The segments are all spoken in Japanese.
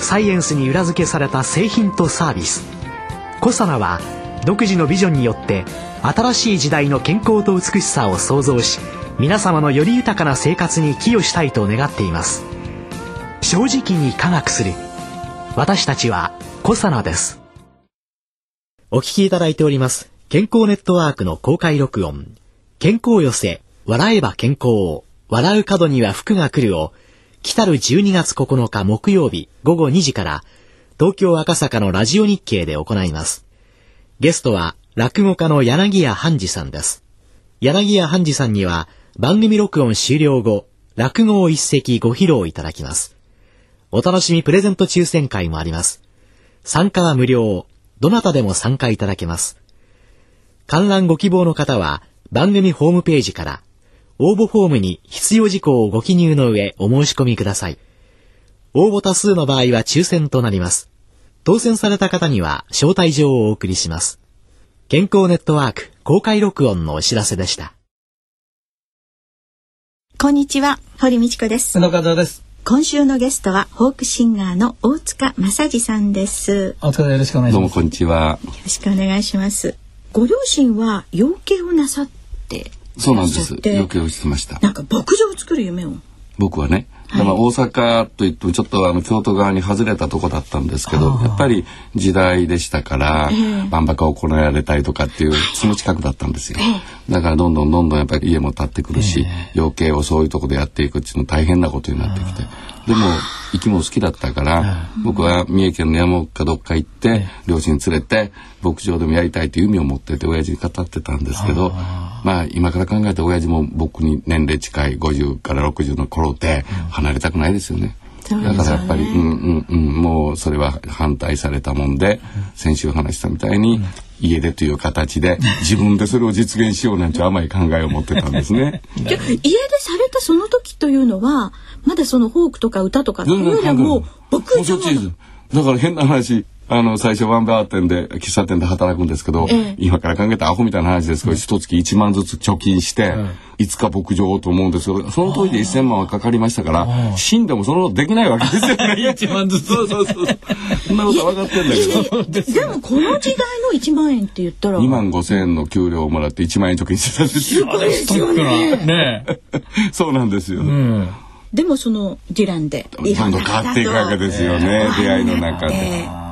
サイエンスに裏付けされた製品とサービス。コサナは独自のビジョンによって新しい時代の健康と美しさを創造し皆様のより豊かな生活に寄与したいと願っています。正直に科学する。私たちはコサナです。お聞きいただいております。健康ネットワークの公開録音。健康寄せ。笑えば健康笑う角には福が来るを。来たる12月9日木曜日午後2時から東京赤坂のラジオ日経で行います。ゲストは落語家の柳家半次さんです。柳家半次さんには番組録音終了後落語を一席ご披露いただきます。お楽しみプレゼント抽選会もあります。参加は無料。どなたでも参加いただけます。観覧ご希望の方は番組ホームページから応募フォームに必要事項をご記入の上お申し込みください。応募多数の場合は抽選となります。当選された方には招待状をお送りします。健康ネットワーク公開録音のお知らせでした。こんにちは、堀道子です。野方です。今週のゲストはフォークシンガーの大塚正治さんです。お疲れよろしくお願いします。どうもこんにちは。よろしくお願いします。ご両親は養鶏をなさってそうなんです。いらっしゃって余計落ちてました。なんか牧場を作る夢を。僕はね。だから大阪といってもちょっとあの京都側に外れたとこだったんですけどやっぱり時代でしたから万博が行われたりとかっていうその近くだったんですよ。だからどんどんどんどんやっぱり家も建ってくるし養鶏をそういうとこでやっていくっていうの大変なことになってきて。でも生き物好きだったから僕は三重県の山奥かどっか行って両親連れて牧場でもやりたいという夢を持ってて親父に語ってたんですけどまあ今から考えて親父も僕に年齢近い50から60の頃で離れたくないですよね。だからやっぱり、うんうんうん、もうそれは反対されたもんで、先週話したみたいに、家でという形で自分でそれを実現しようなんて甘い考えを持ってたんですね。家でされたその時というのはまだそのフォークとか歌とかっていうよりはもう牧場もうそっちです。だから変な話、あの、最初ワンバー店で、喫茶店で働くんですけど、ええ今から考えたらアホみたいな話ですけど、一月1万ずつ貯金して、いつか牧場をと思うんですけど、その当時で1000万はかかりましたから、死んでもそのできないわけですよね。1万ずつそうそうそう。そんなことは分かってんだけど。でもこの時代の1万円って言ったら2万5千円の給料をもらって1万円貯金してたんですよ。ストックがね。そうなんですよ。うん。でもそのディランでどんどん変わっていくわけですよね、出会いの中で。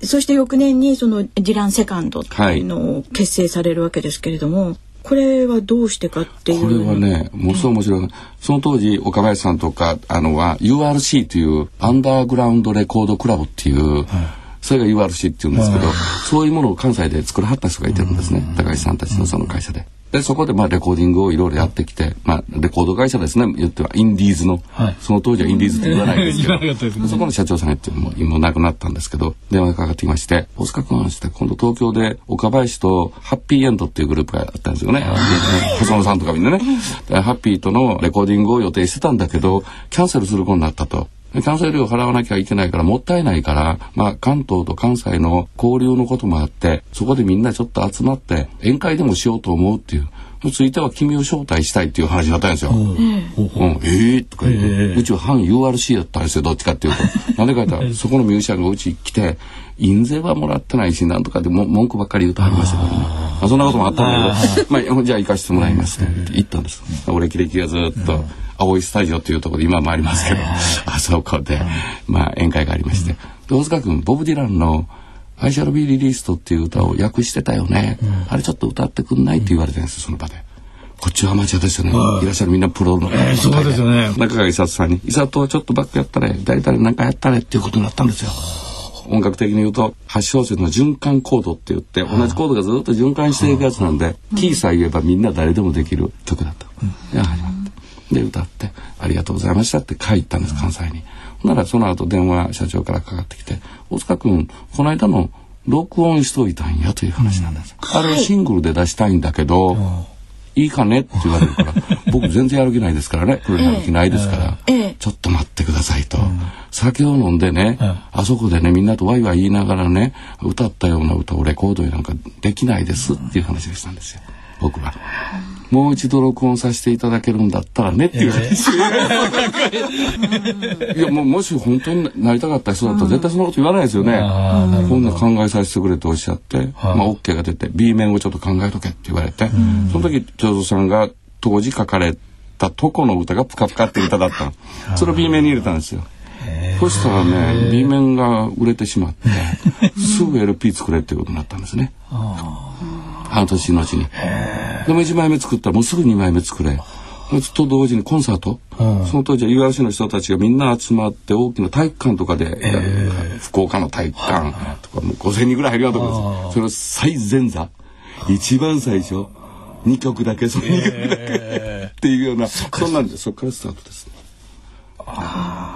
ええそして翌年にそのディランセカンドっていうのを結成されるわけですけれども、これはどうしてかっていうこれはね、ものすごい面白い。その当時、岡林さんとか、あのは、URC という、アンダーグラウンドレコードクラブっていう、それが URC っていうんですけど、そういうものを関西で作らはった人がいてるんですね。高橋さんたちのその会社で。で、そこでまあレコーディングをいろいろやってきて、まあレコード会社ですね、言ってはインディーズの、はいその当時はインディーズって言わないですけど、ねそこの社長さんが言ってもう今亡くなったんですけど、電話がかかってきまして、大塚君して今度東京で岡林とハッピーエンドっていうグループがあったんですよね。細野さんとかみんなね。でハッピーとのレコーディングを予定してたんだけど、キャンセルすることになったと。でキャンセル料払わなきゃいけないからもったいないから、まあ関東と関西の交流のこともあって、そこでみんなちょっと集まって宴会でもしようと思うっていう。ついては君を招待したいっていう話があったんですよ。うん、ええとか言うと、うちは反 URC だったんですよ、どっちかっていうと。なんでか言ったら、そこのミュージシャンがうち来て、印税はもらってないし、なんとかでも文句ばっかり言うとはりましたけどね。あそんなこともあったんだけど、まあ、じゃあ行かせてもらいますって言ったんです。俺、歴々がずっと、青いスタジオっていうところで今もありますけど、あそこで、まあ、宴会がありまして。で大塚君、ボブ・ディランの、アイシャルビーリリーストっていう歌を訳してたよね。あれちょっと歌ってくんないって言われてるんですよ、その場で。こっちはアマチュアですよね。いらっしゃるみんなプロの。えーそうですよね中川伊里さんに、伊里はちょっとバックやったれ、誰々なんかやったれっていうことになったんですよ。音楽的に言うと、8小節の循環コードって言って、同じコードがずっと循環していくやつなんで、キーさえ言えばみんな誰でもできる曲だった。で始まって。で歌って「ありがとうございました」って帰ったんです関西に。ならその後電話社長からかかってきて「大塚君この間の録音しといたんや」という話なんです。あれはシングルで出したいんだけど、いいかねって言われるから僕全然やる気ないですからねこれやる気ないですから、ええ、ちょっと待ってくださいと、うん、酒を飲んでね、あそこでねみんなとワイワイ言いながらね歌ったような歌をレコードになんかできないですっていう話をしたんですよ。僕は。もう一度録音させていただけるんだったらねっていう話。いやもうもし本当になりたかった人だったら絶対そんなこと言わないですよね。こんな考えさせてくれとおっしゃって、まあ OK が出て B 面をちょっと考えとけって言われて、その時長蔵さんが当時書かれたとこの歌がプカプカって歌だったそれを B 面に入れたんですよ。そしたらね B 面が売れてしまってすぐ LP 作れっていうことになったんですね。半年のうちに。でも1枚目作ったらもうすぐ2枚目作れ。と同時にコンサート、その当時は岩橋の人たちがみんな集まって大きな体育館とかで、福岡の体育館とかもう5,000人ぐらい入るようなとこですそれを最前座。一番最初2曲だけその2曲だけ。っていうようなそんなんでそこからスタートですね。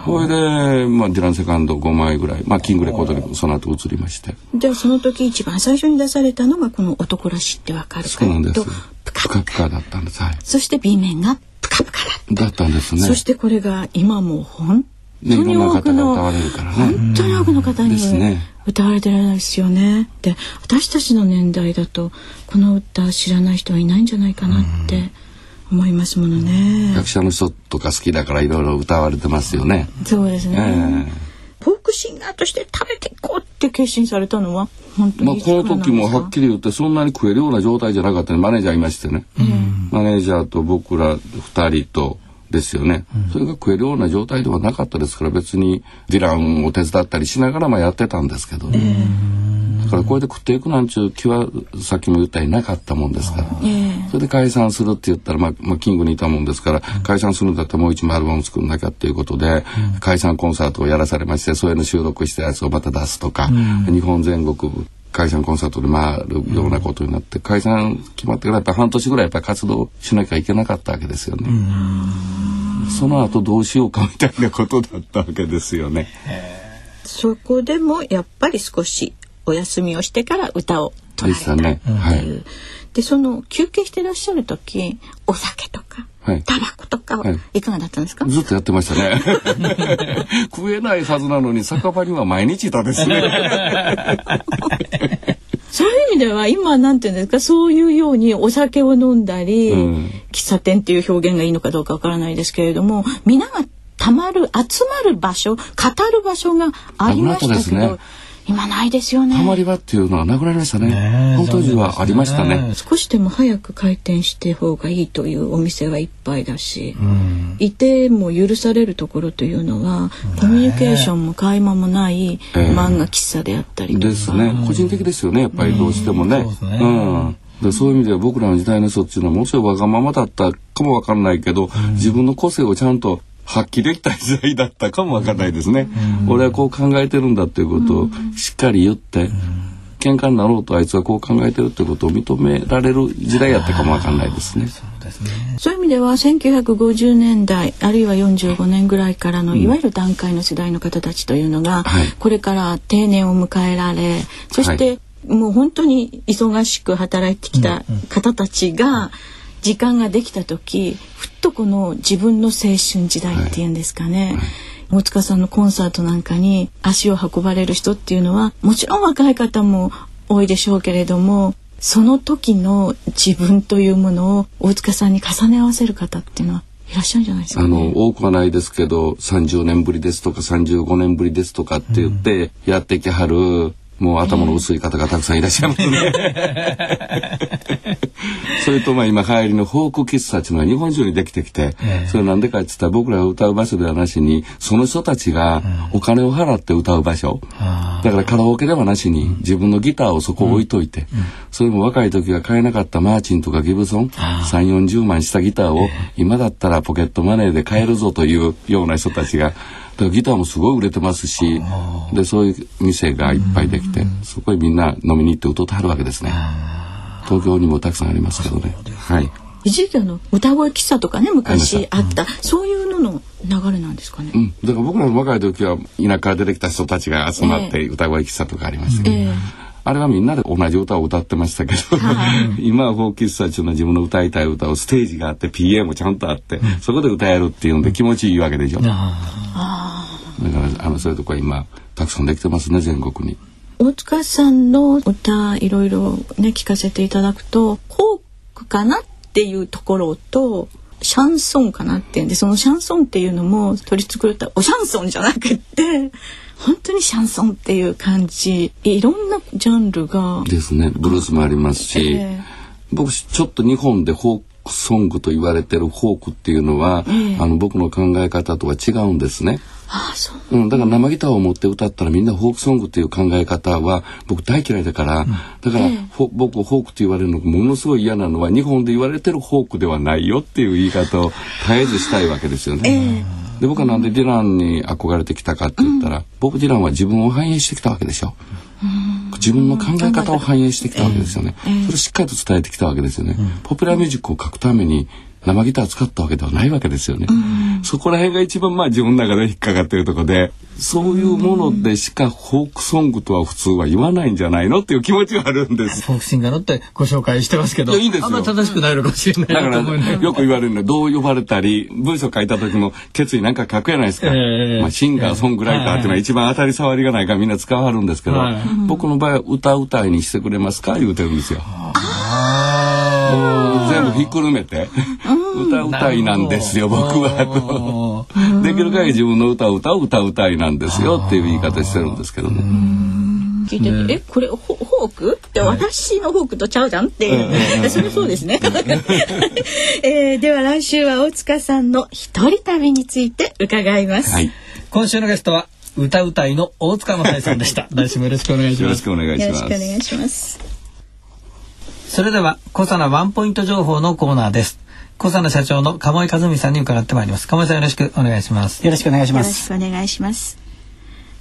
それで、まあ、ディランセカンド5枚ぐらい、まあ、キングレコードにその後移りまして。じゃあその時一番最初に出されたのがこの「男らしってわかるか」そうなんです。プカプカ。だったんです、はい、そして B 面がプカプカだだったんですね。そしてこれが今もう本当に多くの、ね、本当に多くの方に歌われてるんですよね。で私たちの年代だとこの歌知らない人はいないんじゃないかなって。うん思いますものね。役者の人とか好きだからいろいろ歌われてますよね。そうですね。えー、フォークシンガーとして食べていこうって決心されたのは本当にまあこの時もはっきり言ってそんなに食えるような状態じゃなか？ったねマネージャーいましてね、うん、マネージャーと僕ら二人とですよね、うん、それが食えるような状態ではなかったですから別にディランを手伝ったりしながらまあやってたんですけど、ね、だからこれで食っていくなんちゅう気はさっきも言ったようになかったもんですから、それで解散するって言ったら、まあ、まあ、キングにいたもんですから、解散するんだったらもう一枚アルバム作んなきゃっていうことで、解散コンサートをやらされましてそれの収録したやつをまた出すとか、日本全国解散コンサートで回るようなことになって、解散決まってからやっぱ半年ぐらいやっぱ活動しなきゃいけなかったわけですよね。その後どうしようかみたいなことだったわけですよね。そこでもやっぱり少しお休みをしてから歌を唱えたっていう。はい、でその休憩してらっしゃる時お酒とかはい、タバコとかはい。かがだったんですか、ずっとやってましたね。食えないはずなのに酒場には毎日いたですね そういう意味では今なんていうんですか？そういうようにお酒を飲んだり、うん、喫茶店っていう表現がいいのかどうかわからないですけれども皆がたまる集まる場所語る場所がありましたけど。今ないですよね。ハマり場っていうのはなくなりましたね。ね本当時はありましたね、ね、少しでも早く開店して方がいいというお店はいっぱいだし、うん、いても許されるところというのは、コミュニケーションも会話もない漫画喫茶であったりとか、ですね。個人的ですよね。やっぱりどうしてもね。うん、うんでそういう意味では僕らの時代の人っていうのはもちろんわがままだったかもわかんないけど、うん、自分の個性をちゃんと発揮できた時代だったかもわかんないですね、俺はこう考えてるんだっていうことをしっかり言って、喧嘩になろうとあいつはこう考えてるってことを認められる時代やったかもわかんないですね。そういう意味では1950年代あるいは45年ぐらいからの、いわゆる段階の世代の方たちというのが、これから定年を迎えられそして、もう本当に忙しく働いてきた方たちが、時間ができた時ふっとこの自分の青春時代っていうんですかね、はい、大塚さんのコンサートなんかに足を運ばれる人っていうのはもちろん若い方も多いでしょうけれどもその時の自分というものを大塚さんに重ね合わせる方っていうのはいらっしゃるんじゃないですか、ね、あの多くはないですけど30年ぶりですとか35年ぶりですとかって言ってやってきはるもう頭の薄い方がたくさんいらっしゃいますね。それとまあ今流行りのフォーク喫茶っていうのは日本中にできてきて、それなんでかって言ったら僕らが歌う場所ではなしにその人たちがお金を払って歌う場所、だからカラオケではなしに自分のギターをそこ置いといて、それも若い時は買えなかったマーチンとかギブソン3 4 0万したギターを今だったらポケットマネーで買えるぞというような人たちがからギターもすごい売れてますしでそういう店がいっぱいできてそこへみんな飲みに行って歌ってはるわけですね。東京にもたくさんありますけどね。はい。一時期あの歌声喫茶とかね昔あった、そういうのの流れなんですかね。うん、だから僕らの若い時は田舎から出てきた人たちが集まって歌声喫茶とかありましたけど、ええ。あれはみんなで同じ歌を歌ってましたけど、今はフォー喫茶っていうのは自分の歌いたい歌をステージがあって PA もちゃんとあって、そこで歌えるっていうんで気持ちいいわけでしょ。だからあのそういうとこは今たくさんできてますね全国に。大塚さんの歌いろいろね聞かせていただくとフォークかなっていうところとシャンソンかなっていうんでそのシャンソンっていうのも取り繕ったおシャンソンじゃなくって本当にシャンソンっていう感じいろんなジャンルがですねブルースもありますし、ええ僕ちょっと日本でフォークソングと言われてるフォークっていうのは、ええあの僕の考え方とは違うんですね。ああそう。うん、だから生ギターを持って歌ったらみんなフォークソングっていう考え方は僕大嫌いだから、だから、フォ僕フォークって言われるのがものすごい嫌なのは日本で言われてるフォークではないよっていう言い方を 絶えずしたいわけですよね。で僕はなんでディランに憧れてきたかって言ったら、僕ディランは自分を反映してきたわけでしょ。自分の考え方を反映してきたわけですよね。それをしっかりと伝えてきたわけですよね。ポピュラーミュージックを書くために生ギターを使ったわけではないわけですよね。そこら辺が一番まあ自分の中で引っかかってるところで、そういうものでしかフォークソングとは普通は言わないんじゃないのっていう気持ちはあるんです。フォークシンガーのってご紹介してますけど。いやいいですよあんま正しくないのかもしれないだからよく言われるのはどう呼ばれたり文章書いた時も決意なんか書くやないですか、ええまあ、シンガーソングライターっていうのは一番当たり障りがないからみんな使わはるんですけど、はい僕の場合は歌うたいにしてくれますか言うてるんですよ。あ全部ひっくるめて歌うたいなんですよ僕はと。できる限り自分の歌を歌う歌うたいなんですよっていう言い方してるんですけどね。聞いてて、えこれフォフォークって私のフォークとちゃうじゃんって。いう、それそうですね、えーでは来週は大塚さんの一人旅について伺います、はい、ー今週のゲストは歌うたいの大塚正さんでした。来週もよろしくお願いします。よろし。くお願いしよろます。それでは、小佐奈ワンポイント情報のコーナーです。小佐奈社長の鴨井和美さんに伺ってまいります。鴨井さんよろしくお願いします。よろしくお願いしよろします。くお願いします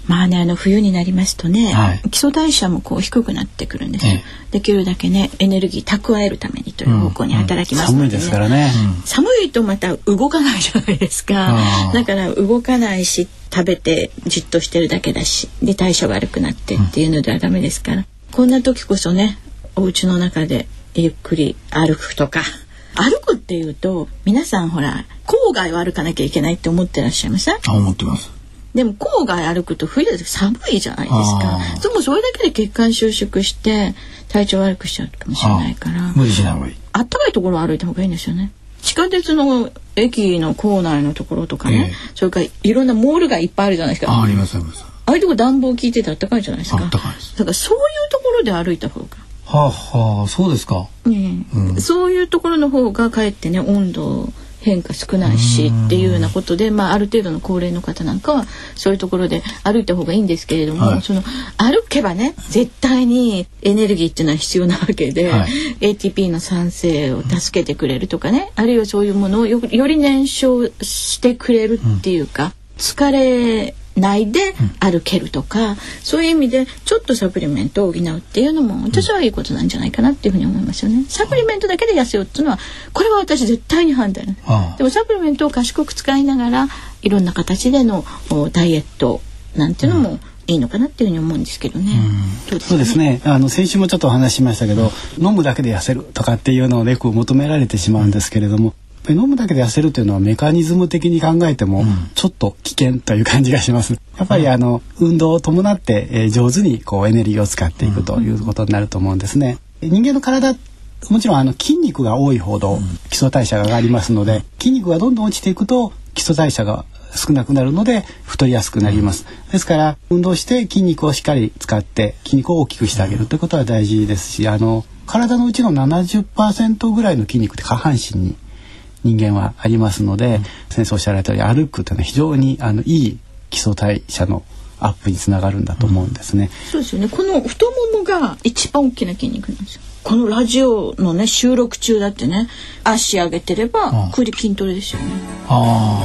まあねあの冬になりますとね、はい基礎代謝もこう低くなってくるんですよ、えできるだけねエネルギー蓄えるためにという方向に働きますので、ね寒いですからね。寒いとまた動かないじゃないですかだから動かないし食べてじっとしてるだけだしで代謝悪くなってっていうのではダメですから、こんな時こそねお家の中でゆっくり歩くとか歩くっていうと皆さんほら郊外を歩かなきゃいけないって思ってらっしゃいません？あ、思ってます。でも郊外歩くと冬だと寒いじゃないですかあーでもそれだけで血管収縮して体調悪くしちゃうかもしれないから無理しない方がいい。あったかいところを歩いた方がいいんですよね。地下鉄の駅の構内のところとかね、ええそれからいろんなモールがいっぱいあるじゃないですか。ああります、あります。あいうとこ暖房効いててあったかいじゃないですか。あったかいですだからそういうところで歩いた方が、はあ、はあ、そうですか。ねえ。そういうところの方がかえってね温度変化少ないしっていうようなことで、まあ、ある程度の高齢の方なんかはそういうところで歩いた方がいいんですけれども、はい。その歩けばね絶対にエネルギーっていうのは必要なわけで、はい。ATP の酸性を助けてくれるとかねあるいはそういうものをよより燃焼してくれるっていうか、疲れないで歩けるとか、そういう意味でちょっとサプリメントを補うっていうのも私はいいことなんじゃないかなっていうふうに思いますよね。サプリメントだけで痩せようっていうのはこれは私絶対に反対なでもサプリメントを賢く使いながらいろんな形でのおダイエットなんていうのもいいのかなっていうふうに思うんですけどね。どうそうですね。あの先週もちょっとお話ししましたけど、飲むだけで痩せるとかっていうのをよく求められてしまうんですけれども。飲むだけで痩せるというのはメカニズム的に考えてもちょっと危険という感じがします。やっぱりあの運動を伴って、えー上手にこうエネルギーを使っていくということになると思うんですね。人間の体もちろんあの筋肉が多いほど基礎代謝が上がりますので筋肉がどんどん落ちていくと基礎代謝が少なくなるので太りやすくなります。ですから運動して筋肉をしっかり使って筋肉を大きくしてあげるということは大事ですしあの体のうちの70%ぐらいの筋肉って下半身に人間はありますので、先生おっしゃられたように歩くというのは非常にあのいい基礎代謝のアップにつながるんだと思うんですね。そうですよね。この太ももが一番大きな筋肉なんですよ。このラジオのね収録中だってね足上げてればこれで筋トレですよね。あ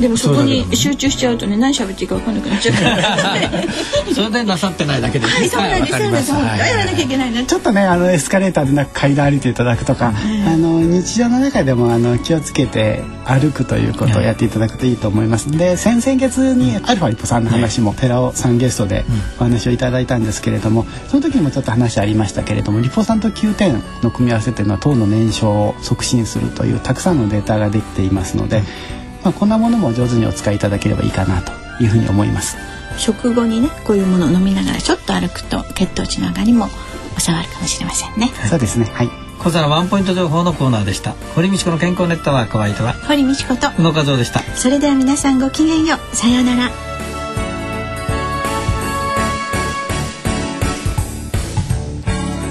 でもそこに集中しちゃうとね何喋っていいか分かんなくなっちゃう それでなさってないだけではい。そうなんですそうです。本当はやらなきゃいけないなちょっとねあのエスカレーターでなく階段歩いていただくとか、あの日常の中でもあの気をつけて歩くということをやっていただくといいと思います。で先々月にアルファリポさんの話も寺尾さんゲストでお話をいただいたんですけれども、その時にもちょっと話ありましたけれどもリポ酸と9点の組み合わせというのは糖の燃焼を促進するというたくさんのデータができていますので、まあ、こんなものも上手にお使いいただければいいかなというふうに思います。食後にねこういうものを飲みながらちょっと歩くと血糖値の上がりも収まるかもしれませんね。そうですね。はい。小皿ワンポイント情報のコーナーでした。堀道子の健康ネットワークお相手は堀道子と。宇野和夫でした。それでは皆さんごきげんよう。さようなら。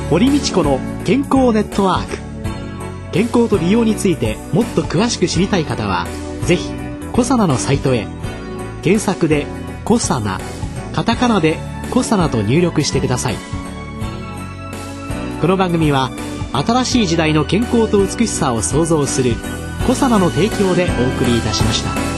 堀道子の健康ネットワーク。健康と利用についてもっと詳しく知りたい方はぜひコサナのサイトへ。検索で「コサナ」カタカナで「コサナ」と入力してください。この番組は新しい時代の健康と美しさを創造するコサナの提供でお送りいたしました。